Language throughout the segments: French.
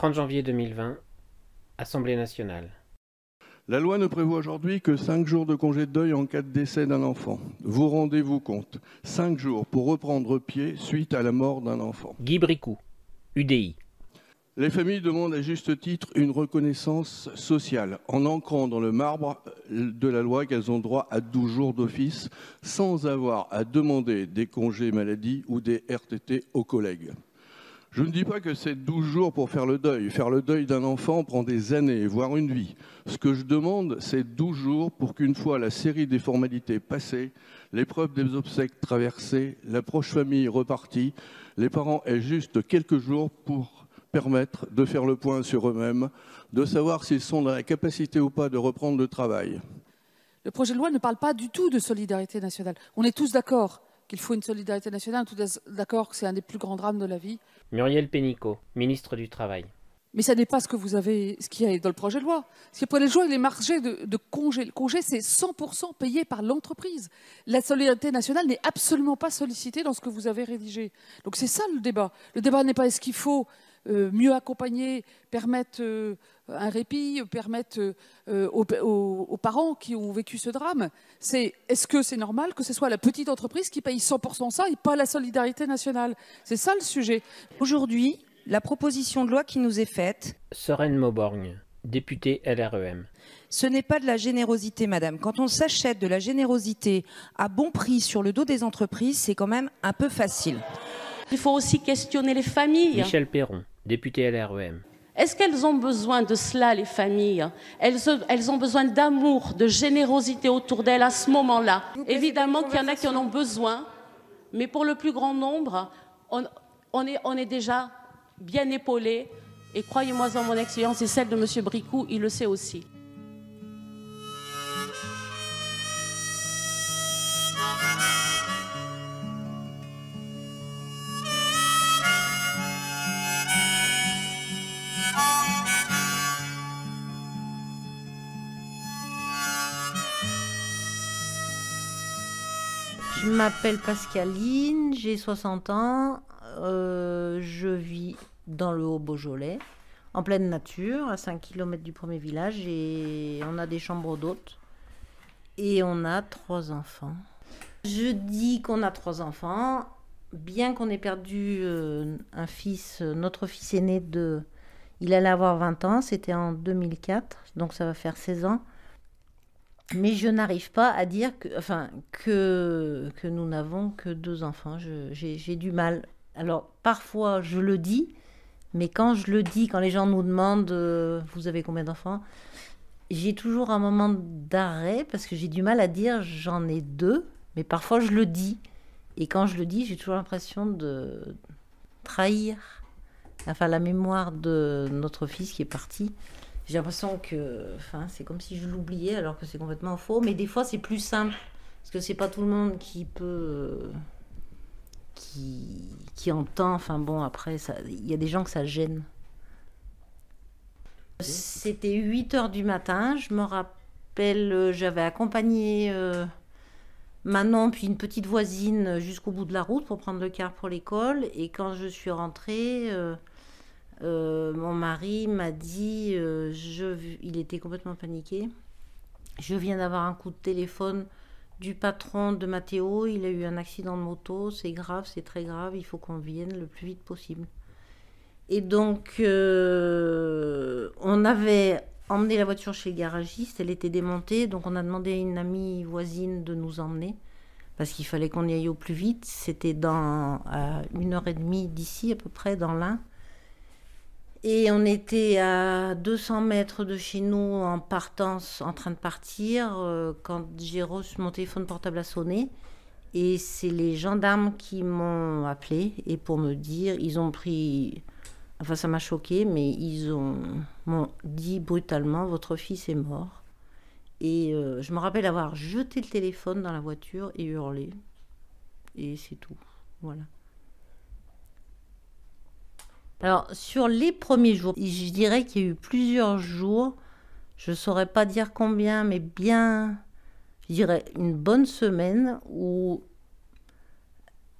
30 janvier 2020, Assemblée nationale. La loi ne prévoit aujourd'hui que 5 jours de congé de deuil en cas de décès d'un enfant. Vous rendez-vous compte 5 jours pour reprendre pied suite à la mort d'un enfant. Guy Bricou, UDI. Les familles demandent à juste titre une reconnaissance sociale en ancrant dans le marbre de la loi qu'elles ont droit à 12 jours d'office sans avoir à demander des congés maladie ou des RTT aux collègues. Je ne dis pas que c'est 12 jours pour faire le deuil. Faire le deuil d'un enfant prend des années, voire une vie. Ce que je demande, c'est 12 jours pour qu'une fois la série des formalités passées, l'épreuve des obsèques traversées, la proche famille repartie, les parents aient juste quelques jours pour permettre de faire le point sur eux-mêmes, de savoir s'ils sont dans la capacité ou pas de reprendre le travail. Le projet de loi ne parle pas du tout de solidarité nationale. On est tous d'accord qu'il faut une solidarité nationale, tous d'accord que c'est un des plus grands drames de la vie. Muriel Pénicaud, ministre du Travail. Mais ça n'est pas ce que vous avez, ce qui est dans le projet de loi. Ce qui est le loi, il est margé de, de congé. Le congé, c'est 100% payé par l'entreprise. La solidarité nationale n'est absolument pas sollicitée dans ce que vous avez rédigé. Donc c'est ça le débat. Le débat n'est pas est-ce qu'il faut mieux accompagner, permettre euh, un répit, permettre euh, aux, parents qui ont vécu ce drame. C'est est-ce que c'est normal que ce soit la petite entreprise qui paye 100% ça et pas la solidarité nationale? C'est ça le sujet. Aujourd'hui, la proposition de loi qui nous est faite. Sereine Mauborgne, députée LREM. Ce n'est pas de la générosité, madame. Quand on s'achète de la générosité à bon prix sur le dos des entreprises, c'est quand même un peu facile. Il faut aussi questionner les familles. Michel Perron, député LREM. Est-ce qu'elles ont besoin de cela, les familles? Elles, elles, ont besoin d'amour, de générosité autour d'elles à ce moment-là. Évidemment qu'il y en a qui en ont besoin, mais pour le plus grand nombre, on, est, on est, déjà bien épaulé. Et croyez-moi, dans mon expérience et celle de M. Bricou, il le sait aussi. M'appelle Pascaline, j'ai 60 ans, euh, je vis dans le Haut-Beaujolais, en pleine nature, à 5 km du premier village, et on a des chambres d'hôtes, et on a trois enfants. Je dis qu'on a trois enfants, bien qu'on ait perdu euh, un fils, notre fils aîné de... Il allait avoir 20 ans, c'était en 2004, donc ça va faire 16 ans mais je n'arrive pas à dire que, enfin, que, que nous n'avons que deux enfants. J'ai du mal. Alors, parfois, je le dis, mais quand je le dis, quand les gens nous demandent euh, Vous avez combien d'enfants J'ai toujours un moment d'arrêt parce que j'ai du mal à dire J'en ai deux, mais parfois je le dis. Et quand je le dis, j'ai toujours l'impression de trahir enfin, la mémoire de notre fils qui est parti j'ai l'impression que enfin, c'est comme si je l'oubliais alors que c'est complètement faux. Mais des fois, c'est plus simple parce que c'est pas tout le monde qui peut. qui, qui entend. Enfin bon, après, il y a des gens que ça gêne. C'était 8 heures du matin. Je me rappelle, j'avais accompagné euh, Manon puis une petite voisine jusqu'au bout de la route pour prendre le car pour l'école. Et quand je suis rentrée. Euh, euh, mon mari m'a dit, euh, il était complètement paniqué. Je viens d'avoir un coup de téléphone du patron de Mathéo. Il a eu un accident de moto. C'est grave, c'est très grave. Il faut qu'on vienne le plus vite possible. Et donc, euh, on avait emmené la voiture chez le garagiste. Elle était démontée. Donc, on a demandé à une amie voisine de nous emmener. Parce qu'il fallait qu'on y aille au plus vite. C'était dans une heure et demie d'ici, à peu près, dans l'Ain. Et on était à 200 mètres de chez nous en partance, en train de partir, euh, quand j'ai reçu mon téléphone portable à sonner. Et c'est les gendarmes qui m'ont appelé et pour me dire, ils ont pris, enfin ça m'a choqué, mais ils ont m'ont dit brutalement, votre fils est mort. Et euh, je me rappelle avoir jeté le téléphone dans la voiture et hurlé. Et c'est tout. Voilà. Alors, sur les premiers jours, je dirais qu'il y a eu plusieurs jours, je ne saurais pas dire combien, mais bien, je dirais une bonne semaine où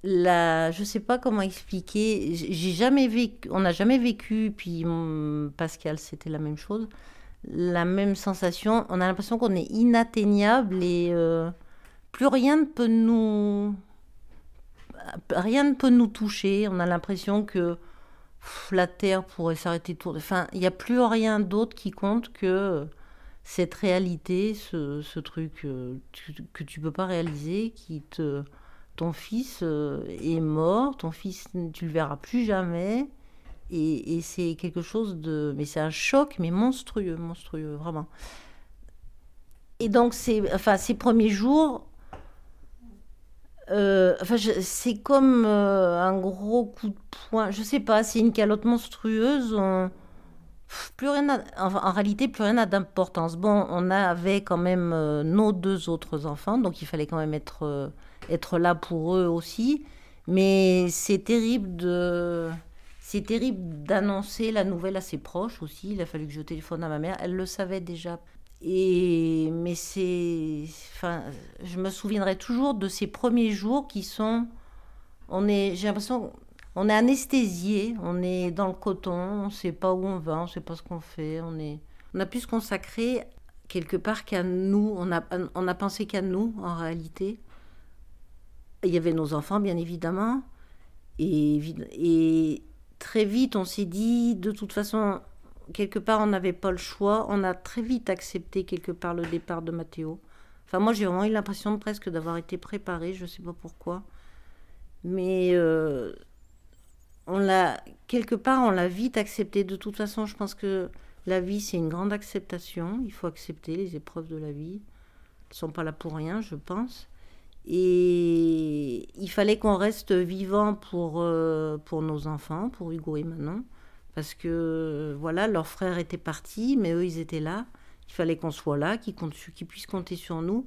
la, je sais pas comment expliquer. J'ai jamais vécu, on n'a jamais vécu. Puis Pascal, c'était la même chose, la même sensation. On a l'impression qu'on est inatteignable et euh, plus rien ne peut nous, rien ne peut nous toucher. On a l'impression que la terre pourrait s'arrêter tourner. Enfin, il n'y a plus rien d'autre qui compte que cette réalité, ce, truc euh, que tu peux pas réaliser, qui te ton fils euh, est mort, ton fils, tu le verras plus jamais. Et, c'est quelque chose de. Mais c'est un choc, mais monstrueux, monstrueux, vraiment. Et donc, enfin, ces premiers jours, euh, enfin, c'est comme euh, un gros coup de poing. Je sais pas, c'est une calotte monstrueuse. plus rien en réalité, plus rien n'a d'importance. Bon, on avait quand même nos deux autres enfants, donc il fallait quand même être être là pour eux aussi. Mais c'est terrible de. C'est terrible d'annoncer la nouvelle à ses proches aussi. Il a fallu que je téléphone à ma mère. Elle le savait déjà. Et mais c'est, enfin, je me souviendrai toujours de ces premiers jours qui sont, on est, j'ai l'impression, on est anesthésié, on est dans le coton, on ne sait pas où on va, on ne sait pas ce qu'on fait, on est, on a pu se consacrer quelque part qu'à nous, on a, on a pensé qu'à nous en réalité. Il y avait nos enfants, bien évidemment. Et, et très vite, on s'est dit, de toute façon, quelque part, on n'avait pas le choix. On a très vite accepté, quelque part, le départ de Mathéo. Enfin, moi, j'ai vraiment eu l'impression presque d'avoir été préparée, je ne sais pas pourquoi. Mais euh, on l'a, quelque part, on l'a vite accepté. De toute façon, je pense que la vie, c'est une grande acceptation. Il faut accepter les épreuves de la vie. Elles ne sont pas là pour rien, je pense. Et il fallait qu'on reste vivant pour, euh, pour nos enfants, pour Hugo et Manon, parce que voilà, leur frère était parti, mais eux, ils étaient là. Il fallait qu'on soit là, qu'ils puissent compter sur nous.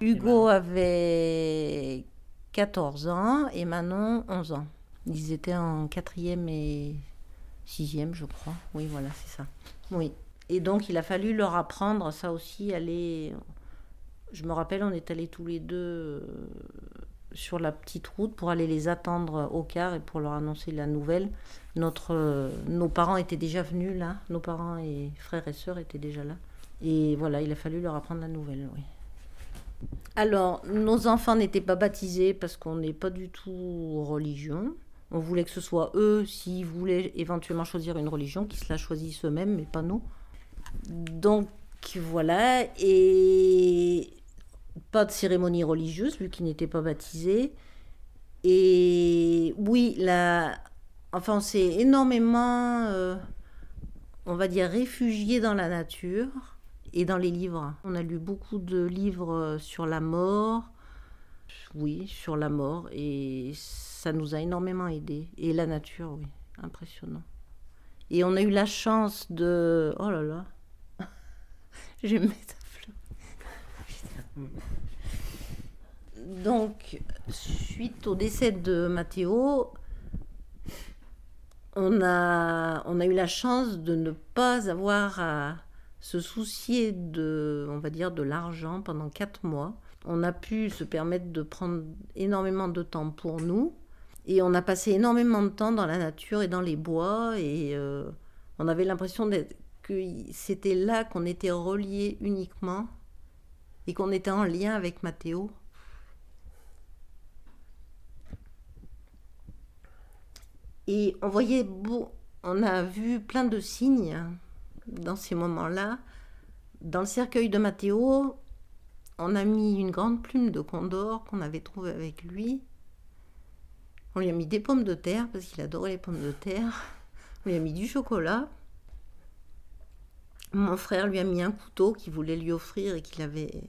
Hugo avait 14 ans et Manon 11 ans. Ils étaient en quatrième et sixième, je crois. Oui, voilà, c'est ça. Oui. Et donc, il a fallu leur apprendre ça aussi, aller je me rappelle, on est allés tous les deux euh, sur la petite route pour aller les attendre au car et pour leur annoncer la nouvelle. Notre, euh, nos parents étaient déjà venus là, nos parents et frères et sœurs étaient déjà là. Et voilà, il a fallu leur apprendre la nouvelle, oui. Alors, nos enfants n'étaient pas baptisés parce qu'on n'est pas du tout religion. On voulait que ce soit eux, s'ils voulaient éventuellement choisir une religion, qu'ils se la choisissent eux-mêmes, mais pas nous. Donc voilà, et pas de cérémonie religieuse, vu qu'il n'était pas baptisé. Et oui, la... enfin, on s'est énormément, euh, on va dire, réfugié dans la nature et dans les livres. On a lu beaucoup de livres sur la mort, oui, sur la mort, et ça nous a énormément aidé. Et la nature, oui, impressionnant. Et on a eu la chance de... Oh là là, mettre Donc, suite au décès de Mathéo, on a, on a eu la chance de ne pas avoir à se soucier de, on va dire, de l'argent pendant quatre mois. On a pu se permettre de prendre énormément de temps pour nous. Et on a passé énormément de temps dans la nature et dans les bois. Et euh, on avait l'impression que c'était là qu'on était reliés uniquement et qu'on était en lien avec Mathéo. Et on voyait, on a vu plein de signes dans ces moments-là. Dans le cercueil de Mathéo, on a mis une grande plume de condor qu'on avait trouvée avec lui. On lui a mis des pommes de terre parce qu'il adorait les pommes de terre. On lui a mis du chocolat. Mon frère lui a mis un couteau qu'il voulait lui offrir et qu'il avait,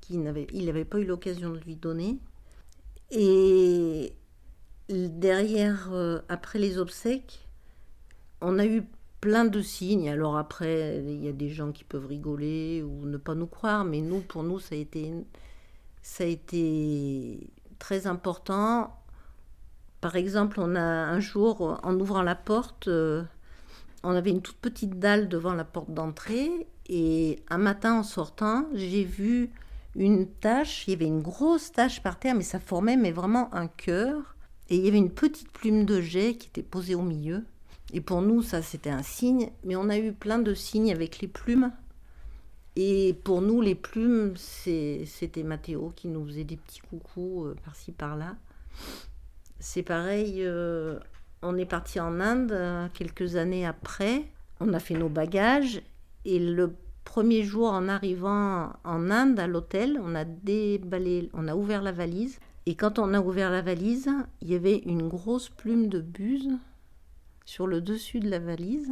qu'il n'avait, il n'avait pas eu l'occasion de lui donner. Et derrière, euh, après les obsèques, on a eu plein de signes. Alors après, il y a des gens qui peuvent rigoler ou ne pas nous croire, mais nous, pour nous, ça a été, ça a été très important. Par exemple, on a un jour, en ouvrant la porte, euh, on avait une toute petite dalle devant la porte d'entrée et un matin en sortant, j'ai vu une tache, il y avait une grosse tache par terre, mais ça formait mais vraiment un cœur. Et il y avait une petite plume de jet qui était posée au milieu. Et pour nous, ça, c'était un signe. Mais on a eu plein de signes avec les plumes. Et pour nous, les plumes, c'était Mathéo qui nous faisait des petits coucous euh, par-ci, par-là. C'est pareil, euh, on est parti en Inde euh, quelques années après. On a fait nos bagages. Et le premier jour, en arrivant en Inde, à l'hôtel, on a déballé, on a ouvert la valise. Et quand on a ouvert la valise, il y avait une grosse plume de buse sur le dessus de la valise,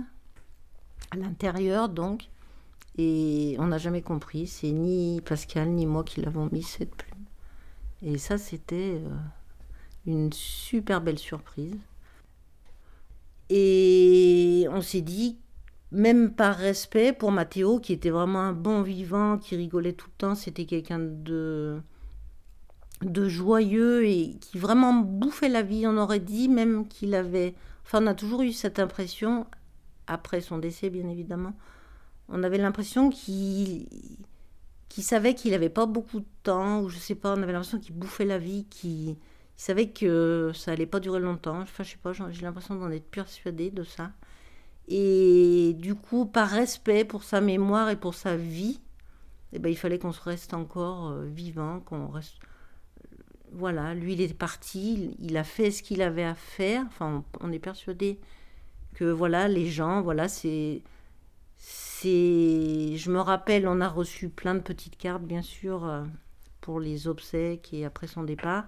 à l'intérieur donc. Et on n'a jamais compris, c'est ni Pascal ni moi qui l'avons mis cette plume. Et ça, c'était euh, une super belle surprise. Et on s'est dit, même par respect pour Mathéo, qui était vraiment un bon vivant, qui rigolait tout le temps, c'était quelqu'un de, de joyeux et qui vraiment bouffait la vie. On aurait dit même qu'il avait Enfin, on a toujours eu cette impression, après son décès bien évidemment, on avait l'impression qu'il savait qu'il n'avait pas beaucoup de temps, ou je sais pas, on avait l'impression qu'il bouffait la vie, qu'il savait que ça allait pas durer longtemps. Enfin, je sais pas, j'ai l'impression d'en être persuadée de ça. Et du coup, par respect pour sa mémoire et pour sa vie, eh ben, il fallait qu'on se reste encore euh, vivant, qu'on reste voilà, lui, il est parti, il a fait ce qu'il avait à faire. Enfin, on, est persuadé que voilà, les gens, voilà, c'est. c'est Je me rappelle, on a reçu plein de petites cartes, bien sûr, euh, pour les obsèques et après son départ.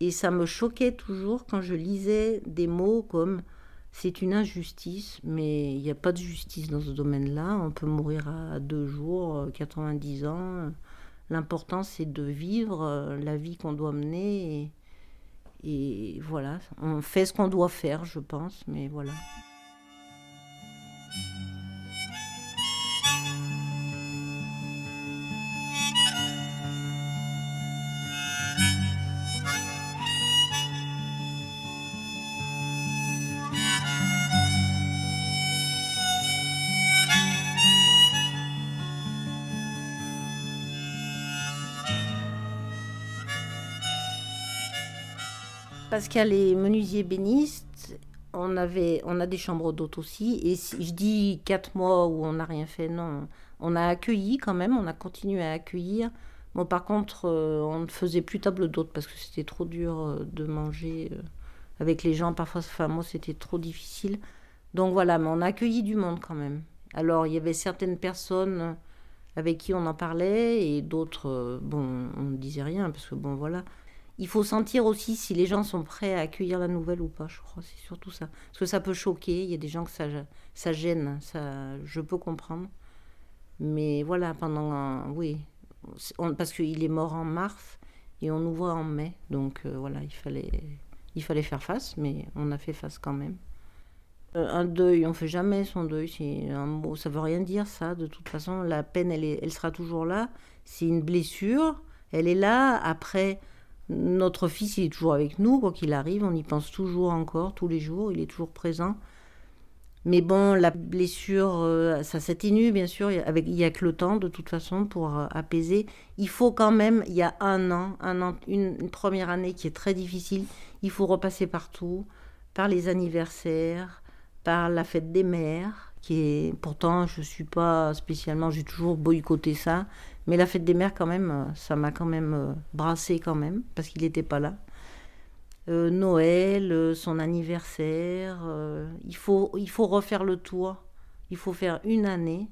Et ça me choquait toujours quand je lisais des mots comme c'est une injustice, mais il n'y a pas de justice dans ce domaine-là. On peut mourir à deux jours, 90 euh, ans. L'important, c'est de vivre euh, la vie qu'on doit mener. Et, et, voilà, on fait ce qu'on doit faire, je pense, mais voilà. Pascal est menuisier béniste. On, avait, on a des chambres d'hôtes aussi. Et si je dis quatre mois où on n'a rien fait, non. On a accueilli quand même, on a continué à accueillir. Bon, par contre, euh, on ne faisait plus table d'hôtes parce que c'était trop dur euh, de manger euh, avec les gens. Parfois, enfin, moi, c'était trop difficile. Donc voilà, mais on a accueilli du monde quand même. Alors, il y avait certaines personnes avec qui on en parlait et d'autres, bon, on ne disait rien parce que, bon, voilà il faut sentir aussi si les gens sont prêts à accueillir la nouvelle ou pas, je crois, c'est surtout ça. Parce que ça peut choquer, il y a des gens que ça, ça gêne, ça, je peux comprendre. Mais voilà, pendant, oui, parce qu'il est mort en mars et on nous voit en mai, donc euh, voilà, il fallait, il fallait faire face, mais on a fait face quand même. Euh, un deuil, on fait jamais son deuil, c'est un mot, ça veut rien dire ça, de toute façon, la peine, elle, est, elle sera toujours là, c'est une blessure, elle est là, après notre fils, il est toujours avec nous, quoi qu'il arrive, on y pense toujours encore, tous les jours, il est toujours présent. Mais bon, la blessure, euh, ça s'atténue, bien sûr, avec, il n'y a que le temps, de toute façon, pour euh, apaiser. Il faut quand même, il y a un an, un an une, première année qui est très difficile, il faut repasser partout, par les anniversaires, par la fête des mères, qui est, pourtant, je suis pas spécialement, j'ai toujours boycotté ça, mais la fête des mères, quand même, euh, ça m'a quand même euh, brassé quand même, parce qu'il n'était pas là. Euh, Noël, son anniversaire, il, faut, il faut refaire le tour. Il faut faire une année.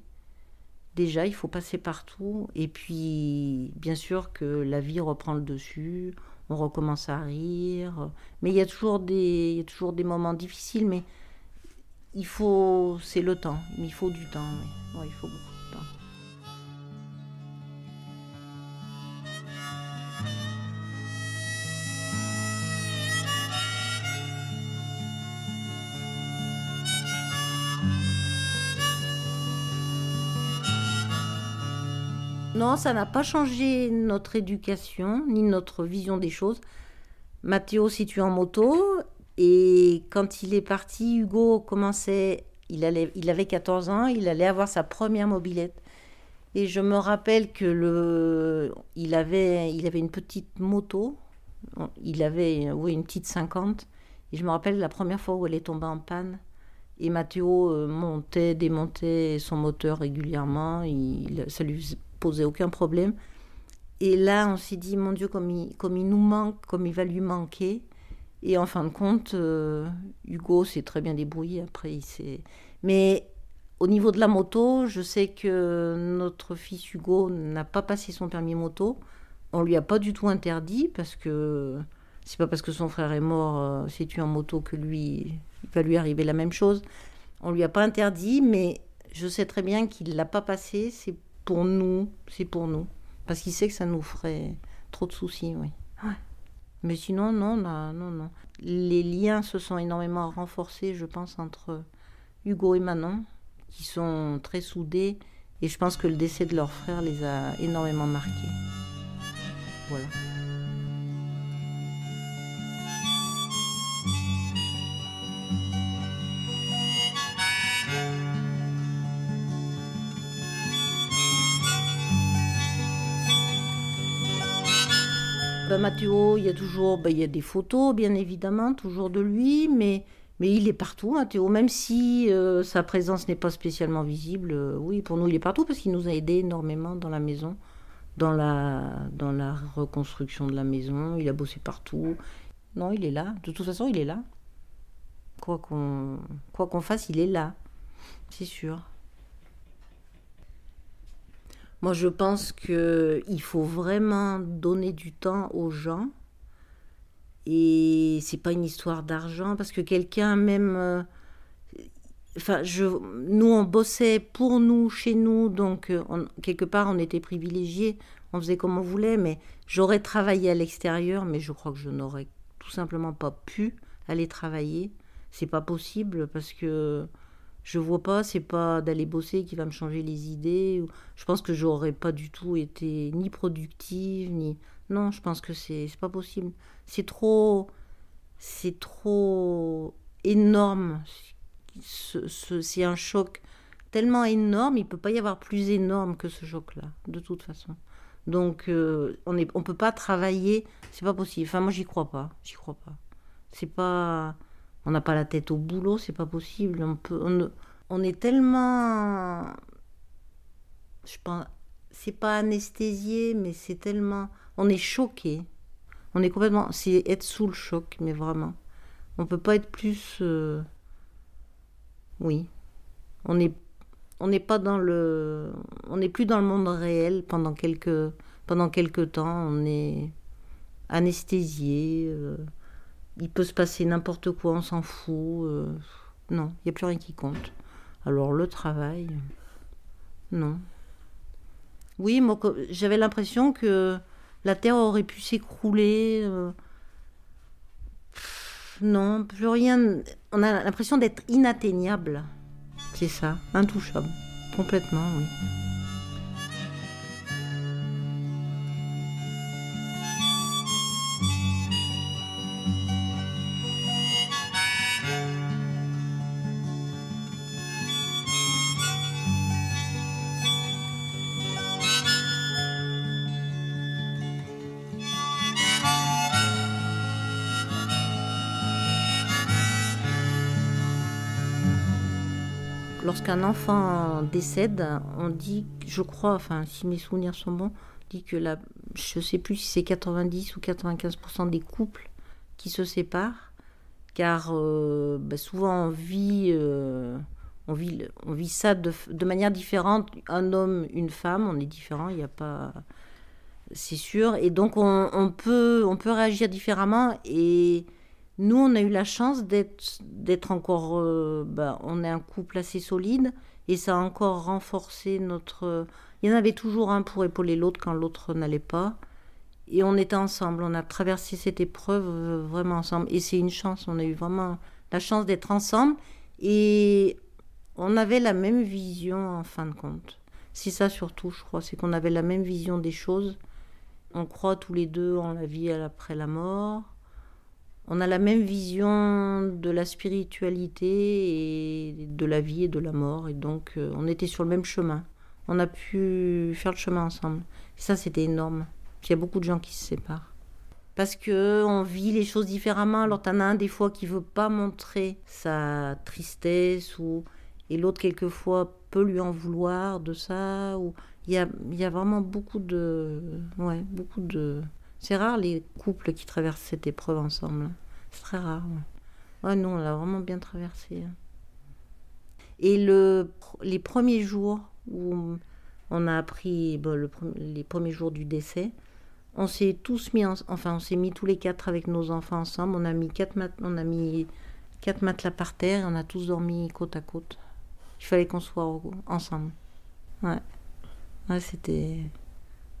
Déjà, il faut passer partout. Et puis, bien sûr que la vie reprend le dessus. On recommence à rire. Mais il y a toujours des, toujours des moments difficiles. Mais il faut, c'est le temps. Il faut du temps. Il faut beaucoup. Non, ça n'a pas changé notre éducation ni notre vision des choses. Mathéo situe en moto et quand il est parti, Hugo commençait, il, allait, il avait 14 ans, il allait avoir sa première mobilette. Et je me rappelle que le, il avait, il avait une petite moto. Il avait, oui, une petite 50. Et je me rappelle la première fois où elle est tombée en panne. Et Mathéo euh, montait, démontait son moteur régulièrement. Il, ça lui posait aucun problème. Et là, on s'est dit, mon Dieu, comme il, comme il nous manque, comme il va lui manquer. Et en fin de compte, euh, Hugo s'est très bien débrouillé après. Il. Mais au niveau de la moto, je sais que notre fils Hugo n'a pas passé son permis moto. On lui a pas du tout interdit parce que c'est pas parce que son frère est mort, euh, s'est tué en moto que lui, il va lui arriver la même chose. On lui a pas interdit, mais je sais très bien qu'il l'a pas passé. C'est pour nous, c'est pour nous, parce qu'il sait que ça nous ferait trop de soucis, oui. Mais sinon, non, non, non, non. Les liens se sont énormément renforcés, je pense, entre Hugo et Manon, qui sont très soudés. Et je pense que le décès de leur frère les a énormément marqués. Voilà. Bah, Mathéo, il y a toujours bah, il y a des photos, bien évidemment, toujours de lui, mais, mais il est partout, Mathéo. Même si euh, sa présence n'est pas spécialement visible, euh, oui, pour nous, il est partout parce qu'il nous a aidés énormément dans la maison, dans la, dans la reconstruction de la maison. Il a bossé partout. Non, il est là. De toute façon, il est là. Quoi qu'on quoi qu'on fasse, il est là. C'est sûr. Moi, je pense qu'il faut vraiment donner du temps aux gens. Et c'est pas une histoire d'argent, parce que quelqu'un, même. euh, Enfin, je, nous, on bossait pour nous, chez nous, donc euh, quelque part, on était privilégiés, on faisait comme on voulait, mais j'aurais travaillé à l'extérieur, mais je crois que je n'aurais tout simplement pas pu aller travailler. C'est pas possible parce que je vois pas, c'est pas d'aller bosser qui va me changer les idées. Je pense que j'aurais pas du tout été ni productive, ni. Non, je pense que c'est pas possible. C'est trop. C'est trop énorme. Ce- ce- c'est un choc tellement énorme, il peut pas y avoir plus énorme que ce choc-là, de toute façon. Donc, euh, on ne on peut pas travailler, c'est pas possible. Enfin, moi, j'y crois pas. J'y crois pas. C'est pas. On n'a pas la tête au boulot, c'est pas possible. On, peut, on, est tellement. Je pense. C'est pas anesthésié, mais c'est tellement. On est choqué. On est complètement. C'est être sous le choc, mais vraiment. On peut pas être plus. euh, Oui. On n'est on n'est pas dans le. On n'est plus dans le monde réel pendant quelques, pendant temps. On est anesthésié. euh, il peut se passer n'importe quoi, on s'en fout. euh, non, il n'y a plus rien qui compte. Alors le travail, non. Oui, moi j'avais l'impression que la Terre aurait pu s'écrouler. euh, non, plus rien. On a l'impression d'être inatteignable. C'est ça, intouchable. Complètement, oui. Lorsqu'un enfant décède, on dit, je crois, enfin, si mes souvenirs sont bons, on dit que la, je sais plus si c'est 90 ou 95% des couples qui se séparent, car euh, bah, souvent on vit, euh, on vit, ça de, de manière différente. Un homme, une femme, on est différent, il n'y a pas, c'est sûr, et donc on, on peut, on peut réagir différemment et nous, on a eu la chance d'être encore. euh, bah, on est un couple assez solide et ça a encore renforcé notre. Il y en avait toujours un pour épauler l'autre quand l'autre n'allait pas. Et on était ensemble. On a traversé cette épreuve euh, vraiment ensemble. Et c'est une chance. On a eu vraiment la chance d'être ensemble. Et on avait la même vision en fin de compte. C'est ça surtout, je crois. C'est qu'on avait la même vision des choses. On croit tous les deux en la vie après la mort on a la même vision de la spiritualité et de la vie et de la mort. Et donc, euh, on était sur le même chemin. on a pu faire le chemin ensemble. Et ça, c'était énorme. Il y a beaucoup de gens qui se séparent. Parce que on vit les choses différemment. Alors, t'en as un des fois qui veut pas montrer sa tristesse, ou... et l'autre, quelquefois, peut lui en vouloir de ça. Ou... Il, y a, y a vraiment beaucoup de. Ouais, beaucoup de. C'est rare les couples qui traversent cette épreuve ensemble. C'est très rare. Ouais, nous, on l'a vraiment bien traversé. hein. Et le, les premiers jours où on a appris les premiers jours du décès, on s'est tous mis, en- enfin, on s'est mis tous les quatre avec nos enfants ensemble. On a mis quatre, on a mis quatre matelas par terre et on a tous dormi côte à côte. Il fallait qu'on soit ensemble. Ouais. Ouais, c'était.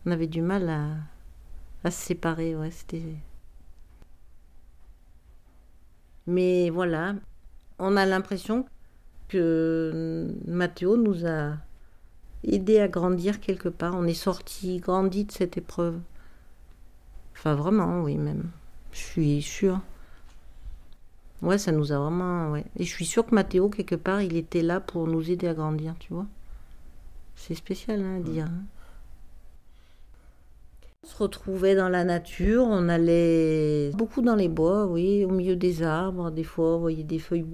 On avait du mal à, à se séparer, ouais, c'était. Mais voilà, on a l'impression que Mathéo nous a aidé à grandir quelque part. On est sorti, grandi de cette épreuve. Enfin, vraiment, oui, même. Je suis sûre. Ouais, ça nous a vraiment. Ouais. Et je suis sûre que Mathéo, quelque part, il était là pour nous aider à grandir, tu vois. C'est spécial hein, à dire. hein. Retrouvait dans la nature, on allait beaucoup dans les bois, oui, au milieu des arbres. Des fois, voyait des feuilles.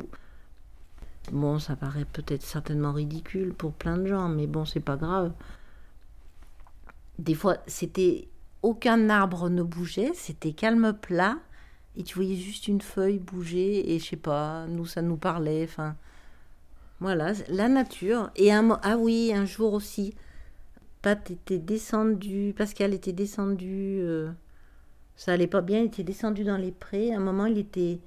Bon, ça paraît peut-être certainement ridicule pour plein de gens, mais bon, c'est pas grave. Des fois, c'était. Aucun arbre ne bougeait, c'était calme plat, et tu voyais juste une feuille bouger, et je sais pas, nous, ça nous parlait, enfin. Voilà, la nature. Et un, ah oui, un jour aussi, Pat était descendu, Pascal était descendu, euh, ça allait pas bien, il était descendu dans les prés. À un moment, il était,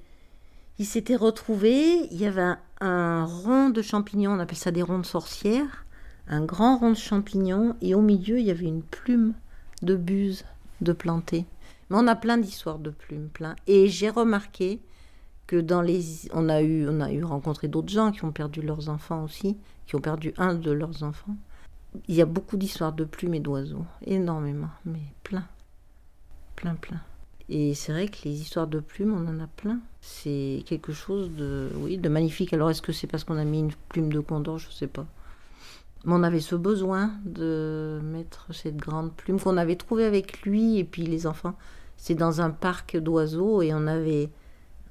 il s'était retrouvé, il y avait un, rond de champignons, on appelle ça des ronds de sorcières, un grand rond de champignons, et au milieu, il y avait une plume de buse de planter. Mais on a plein d'histoires de plumes, plein. Et j'ai remarqué que dans les, on a eu, on a eu rencontré d'autres gens qui ont perdu leurs enfants aussi, qui ont perdu un de leurs enfants. Il y a beaucoup d'histoires de plumes et d'oiseaux, énormément, mais plein, plein, plein. Et c'est vrai que les histoires de plumes, on en a plein. C'est quelque chose de, oui, de magnifique. Alors est-ce que c'est parce qu'on a mis une plume de condor, je sais pas. Mais on avait ce besoin de mettre cette grande plume qu'on avait trouvée avec lui et puis les enfants. C'est dans un parc d'oiseaux et on avait,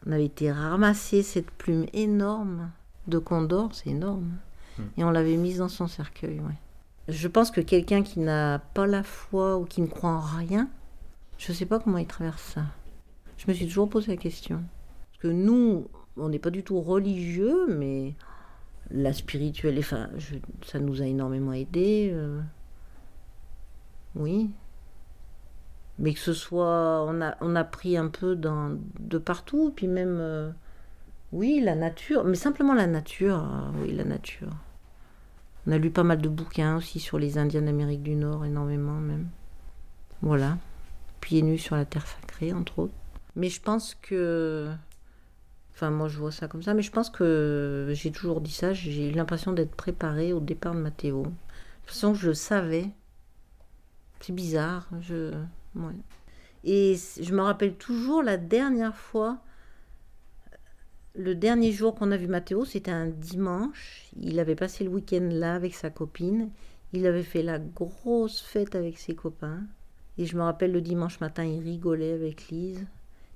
on avait été ramasser cette plume énorme de condor, c'est énorme. Et on l'avait mise dans son cercueil, ouais. Je pense que quelqu'un qui n'a pas la foi ou qui ne croit en rien, je ne sais pas comment il traverse ça. Je me suis toujours posé la question. Parce que nous, on n'est pas du tout religieux, mais la spirituelle, enfin, ça nous a énormément aidés. euh, Oui. Mais que ce soit, on a, on a pris un peu de partout, puis même, euh, oui, la nature, mais simplement la nature, ah oui, la nature. On a lu pas mal de bouquins aussi sur les Indiens d'Amérique du Nord, énormément même. Voilà. Pieds nus sur la terre sacrée, entre autres. Mais je pense que. Enfin, moi je vois ça comme ça, mais je pense que j'ai toujours dit ça, j'ai eu l'impression d'être préparée au départ de Mathéo. De toute façon, je le savais. C'est bizarre. Je... Et je me rappelle toujours la dernière fois, le dernier jour qu'on a vu Mathéo, c'était un dimanche. Il avait passé le week-end là avec sa copine. Il avait fait la grosse fête avec ses copains. Et je me rappelle le dimanche matin, il rigolait avec Lise.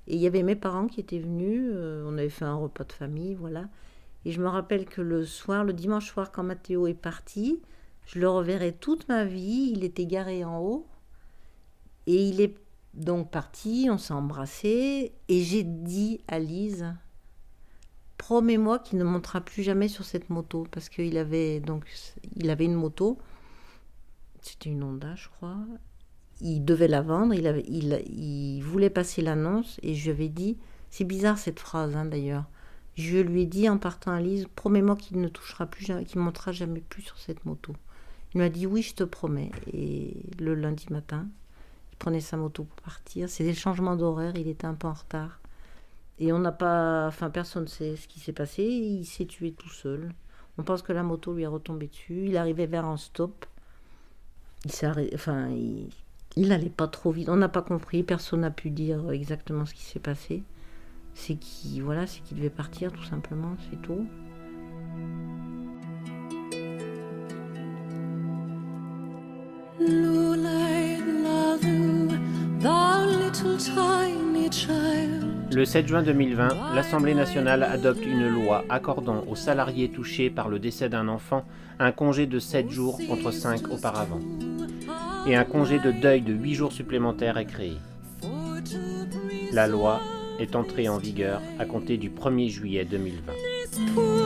Et il y avait mes parents qui étaient venus. euh, on avait fait un repas de famille, voilà. Et je me rappelle que le soir, le dimanche soir, quand Mathéo est parti, je le reverrai toute ma vie. Il était garé en haut. Et il est donc parti, on s'est embrassé. Et j'ai dit à Lise, promets-moi qu'il ne montera plus jamais sur cette moto. Parce qu'il avait, donc, il avait une moto. C'était une Honda, je crois. Il devait la vendre. Il, avait, il, il voulait passer l'annonce. Et je lui avais dit, c'est bizarre cette phrase hein, d'ailleurs. Je lui ai dit en partant à Lise, promets-moi qu'il ne touchera plus, qu'il montera jamais plus sur cette moto. Il m'a dit oui, je te promets. Et le lundi matin, il prenait sa moto pour partir. C'était le changement d'horaire, il était un peu en retard. Et on n'a pas. Enfin, personne ne sait ce qui s'est passé. Il s'est tué tout seul. On pense que la moto lui est retombée dessus. Il arrivait vers un stop. Il s'est. Enfin, il. N'allait pas trop vite. On n'a pas compris. Personne n'a pu dire exactement ce qui s'est passé. C'est qu'il voilà, qu devait partir, tout simplement. C'est tout. Thou little tiny child. Le 7 juin 2020, l'Assemblée nationale adopte une loi accordant aux salariés touchés par le décès d'un enfant un congé de 7 jours contre 5 auparavant. Et un congé de deuil de 8 jours supplémentaires est créé. La loi est entrée en vigueur à compter du 1er juillet 2020.